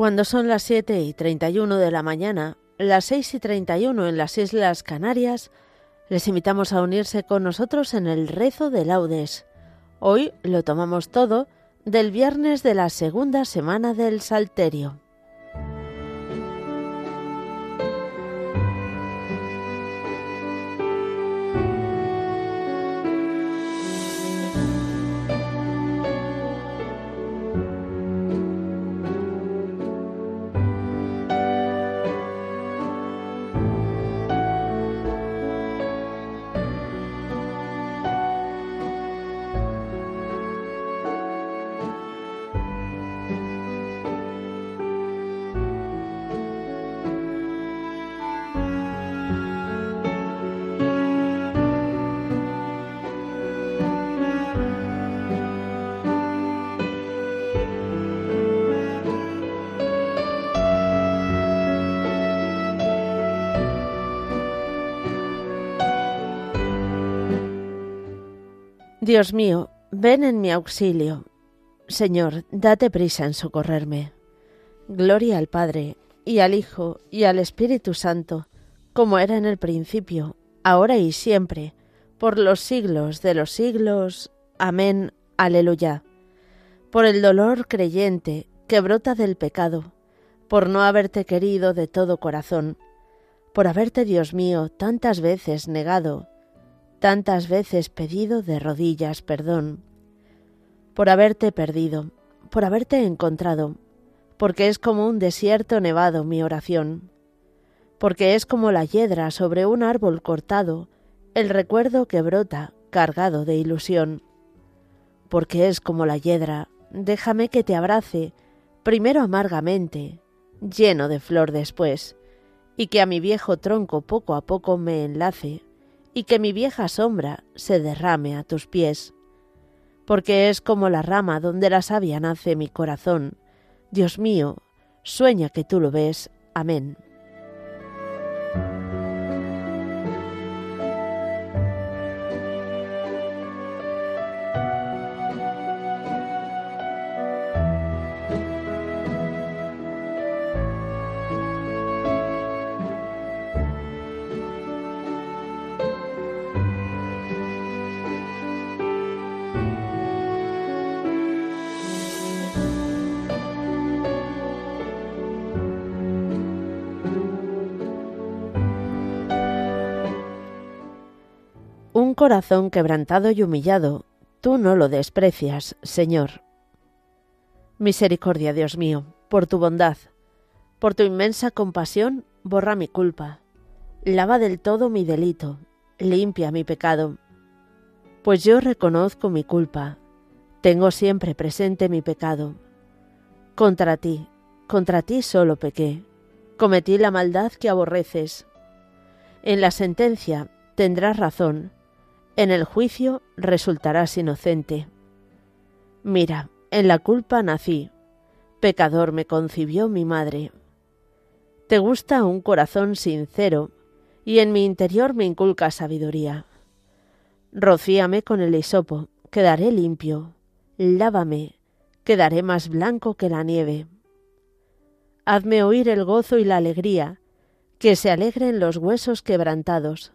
Cuando son las 7 y 31 de la mañana, las 6 y 31 en las Islas Canarias, les invitamos a unirse con nosotros en el rezo de laudes. Hoy lo tomamos todo del viernes de la segunda semana del Salterio. Dios mío, ven en mi auxilio. Señor, date prisa en socorrerme. Gloria al Padre, y al Hijo, y al Espíritu Santo, como era en el principio, ahora y siempre, por los siglos de los siglos. Amén. Aleluya. Por el dolor creyente que brota del pecado, por no haberte querido de todo corazón, por haberte, Dios mío, tantas veces negado, tantas veces pedido de rodillas perdón, por haberte perdido, por haberte encontrado, porque es como un desierto nevado mi oración, porque es como la hiedra sobre un árbol cortado, el recuerdo que brota cargado de ilusión, porque es como la hiedra, déjame que te abrace, primero amargamente, lleno de flor después, y que a mi viejo tronco poco a poco me enlace, y que mi vieja sombra se derrame a tus pies. Porque es como la rama donde la savia nace mi corazón. Dios mío, sueña que tú lo ves. Amén. Corazón quebrantado y humillado, tú no lo desprecias, Señor. Misericordia, Dios mío, por tu bondad, por tu inmensa compasión, borra mi culpa, lava del todo mi delito, limpia mi pecado. Pues yo reconozco mi culpa, tengo siempre presente mi pecado. Contra ti, contra ti solo pequé, cometí la maldad que aborreces. En la sentencia tendrás razón, en el juicio resultarás inocente. Mira, en la culpa nací, pecador me concibió mi madre. Te gusta un corazón sincero, y en mi interior me inculca sabiduría. Rocíame con el hisopo, quedaré limpio. Lávame, quedaré más blanco que la nieve. Hazme oír el gozo y la alegría, que se alegren los huesos quebrantados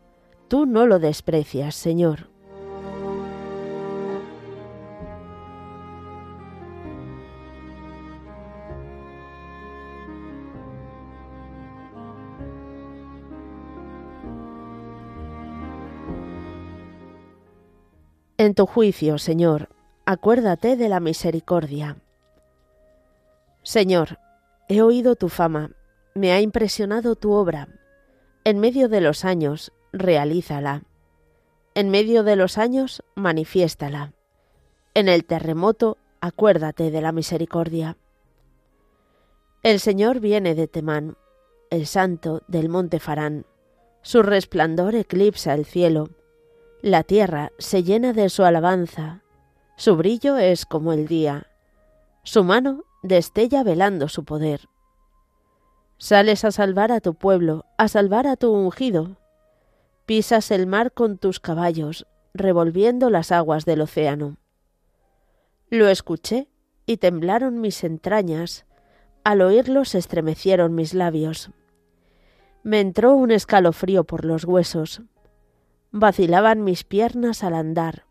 tú no lo desprecias, Señor. En tu juicio, Señor, acuérdate de la misericordia. Señor, he oído tu fama, me ha impresionado tu obra. En medio de los años, realízala. En medio de los años, manifiéstala. En el terremoto, acuérdate de la misericordia. El Señor viene de Temán, el santo del monte Farán. Su resplandor eclipsa el cielo la tierra se llena de su alabanza, su brillo es como el día, su mano destella velando su poder. Sales a salvar a tu pueblo, a salvar a tu ungido. Pisas el mar con tus caballos, revolviendo las aguas del océano. Lo escuché y temblaron mis entrañas, al oírlo se estremecieron mis labios. Me entró un escalofrío por los huesos vacilaban mis piernas al andar.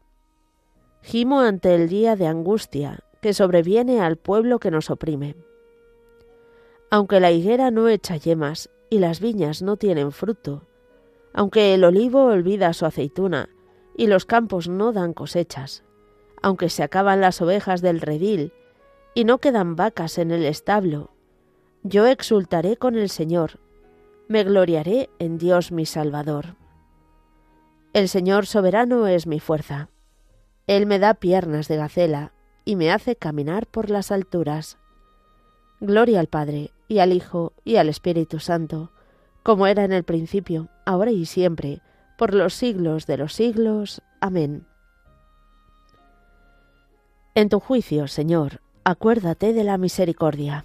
Gimo ante el día de angustia que sobreviene al pueblo que nos oprime. Aunque la higuera no echa yemas y las viñas no tienen fruto, aunque el olivo olvida su aceituna y los campos no dan cosechas, aunque se acaban las ovejas del redil y no quedan vacas en el establo, yo exultaré con el Señor, me gloriaré en Dios mi Salvador. El Señor soberano es mi fuerza. Él me da piernas de gacela y me hace caminar por las alturas. Gloria al Padre, y al Hijo, y al Espíritu Santo, como era en el principio, ahora y siempre, por los siglos de los siglos. Amén. En tu juicio, Señor, acuérdate de la misericordia.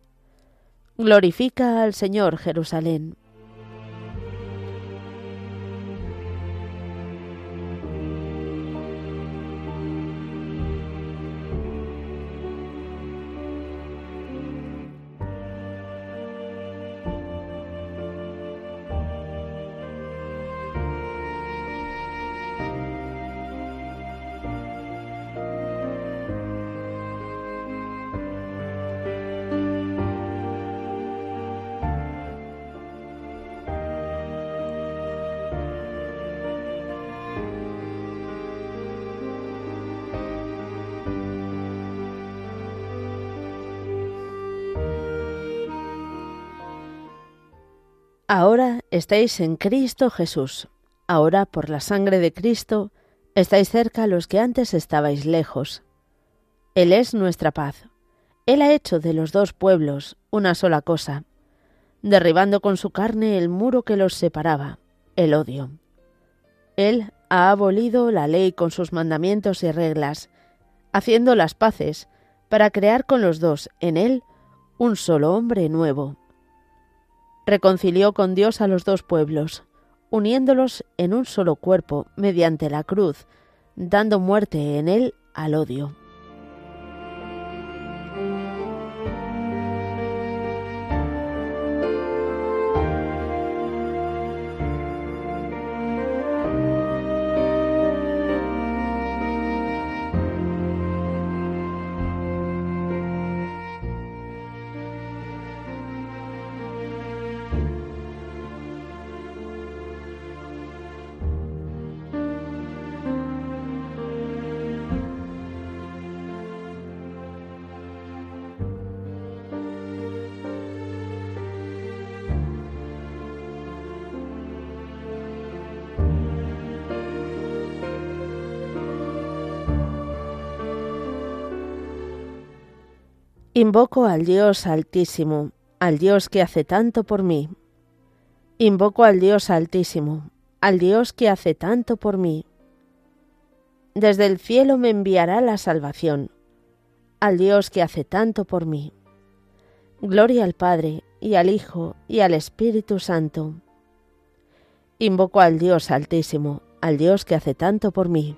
Glorifica al Señor Jerusalén. Ahora estáis en Cristo Jesús. Ahora, por la sangre de Cristo, estáis cerca los que antes estabais lejos. Él es nuestra paz. Él ha hecho de los dos pueblos una sola cosa, derribando con su carne el muro que los separaba, el odio. Él ha abolido la ley con sus mandamientos y reglas, haciendo las paces, para crear con los dos en él un solo hombre nuevo. Reconcilió con Dios a los dos pueblos, uniéndolos en un solo cuerpo mediante la cruz, dando muerte en él al odio. Invoco al Dios altísimo, al Dios que hace tanto por mí. Invoco al Dios altísimo, al Dios que hace tanto por mí. Desde el cielo me enviará la salvación, al Dios que hace tanto por mí. Gloria al Padre, y al Hijo, y al Espíritu Santo. Invoco al Dios altísimo, al Dios que hace tanto por mí.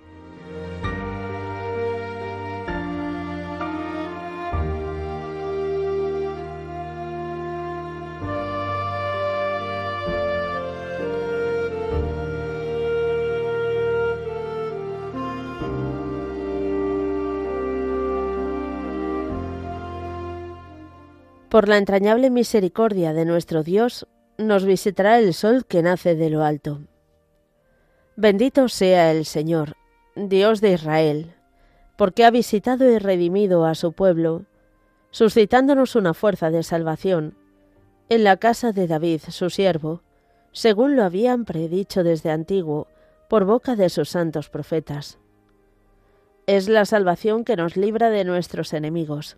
Por la entrañable misericordia de nuestro Dios, nos visitará el sol que nace de lo alto. Bendito sea el Señor, Dios de Israel, porque ha visitado y redimido a su pueblo, suscitándonos una fuerza de salvación en la casa de David, su siervo, según lo habían predicho desde antiguo por boca de sus santos profetas. Es la salvación que nos libra de nuestros enemigos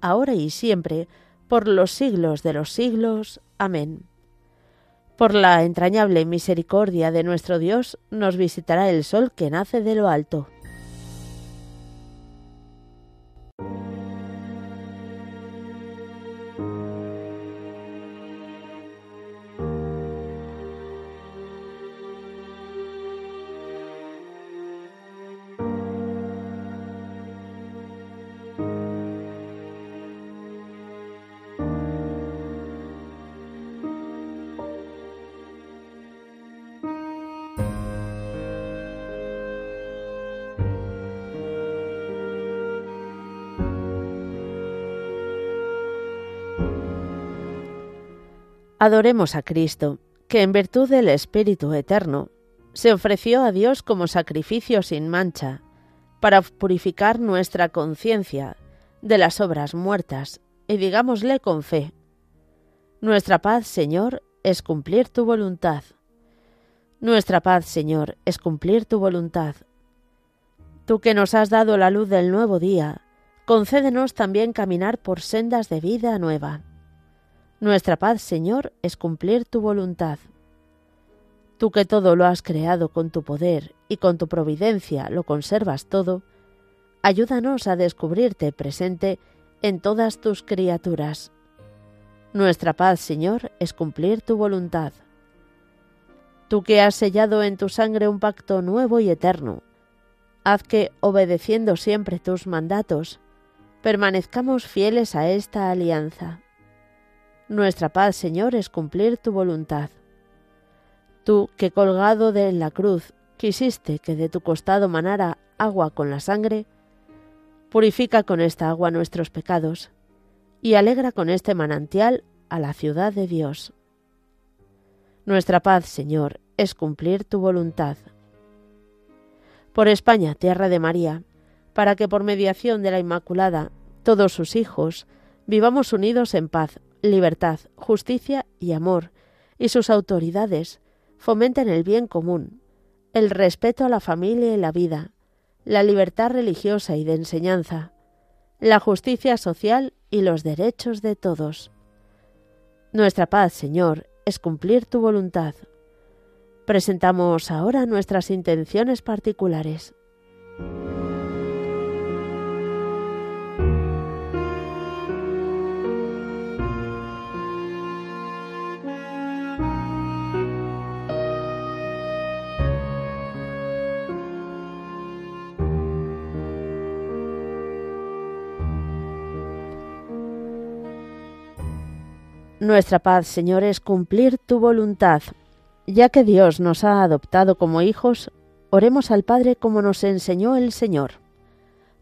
ahora y siempre, por los siglos de los siglos. Amén. Por la entrañable misericordia de nuestro Dios nos visitará el sol que nace de lo alto. Adoremos a Cristo, que en virtud del Espíritu Eterno se ofreció a Dios como sacrificio sin mancha, para purificar nuestra conciencia de las obras muertas, y digámosle con fe, Nuestra paz, Señor, es cumplir tu voluntad. Nuestra paz, Señor, es cumplir tu voluntad. Tú que nos has dado la luz del nuevo día, concédenos también caminar por sendas de vida nueva. Nuestra paz, Señor, es cumplir tu voluntad. Tú que todo lo has creado con tu poder y con tu providencia lo conservas todo, ayúdanos a descubrirte presente en todas tus criaturas. Nuestra paz, Señor, es cumplir tu voluntad. Tú que has sellado en tu sangre un pacto nuevo y eterno, haz que, obedeciendo siempre tus mandatos, permanezcamos fieles a esta alianza. Nuestra paz, Señor, es cumplir tu voluntad. Tú, que colgado de la cruz quisiste que de tu costado manara agua con la sangre, purifica con esta agua nuestros pecados y alegra con este manantial a la ciudad de Dios. Nuestra paz, Señor, es cumplir tu voluntad. Por España, tierra de María, para que por mediación de la Inmaculada todos sus hijos vivamos unidos en paz, libertad, justicia y amor, y sus autoridades fomenten el bien común, el respeto a la familia y la vida, la libertad religiosa y de enseñanza, la justicia social y los derechos de todos. Nuestra paz, Señor, es cumplir tu voluntad. Presentamos ahora nuestras intenciones particulares. Nuestra paz, Señor, es cumplir tu voluntad. Ya que Dios nos ha adoptado como hijos, oremos al Padre como nos enseñó el Señor.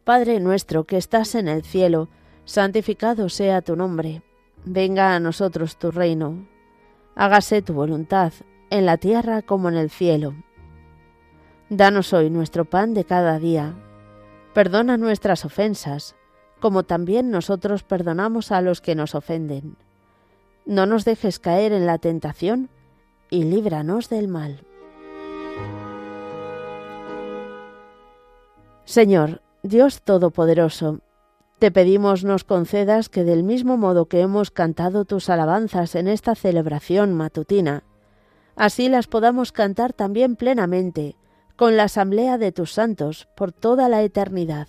Padre nuestro que estás en el cielo, santificado sea tu nombre. Venga a nosotros tu reino. Hágase tu voluntad, en la tierra como en el cielo. Danos hoy nuestro pan de cada día. Perdona nuestras ofensas, como también nosotros perdonamos a los que nos ofenden no nos dejes caer en la tentación y líbranos del mal. Señor, Dios Todopoderoso, te pedimos nos concedas que del mismo modo que hemos cantado tus alabanzas en esta celebración matutina, así las podamos cantar también plenamente con la asamblea de tus santos por toda la eternidad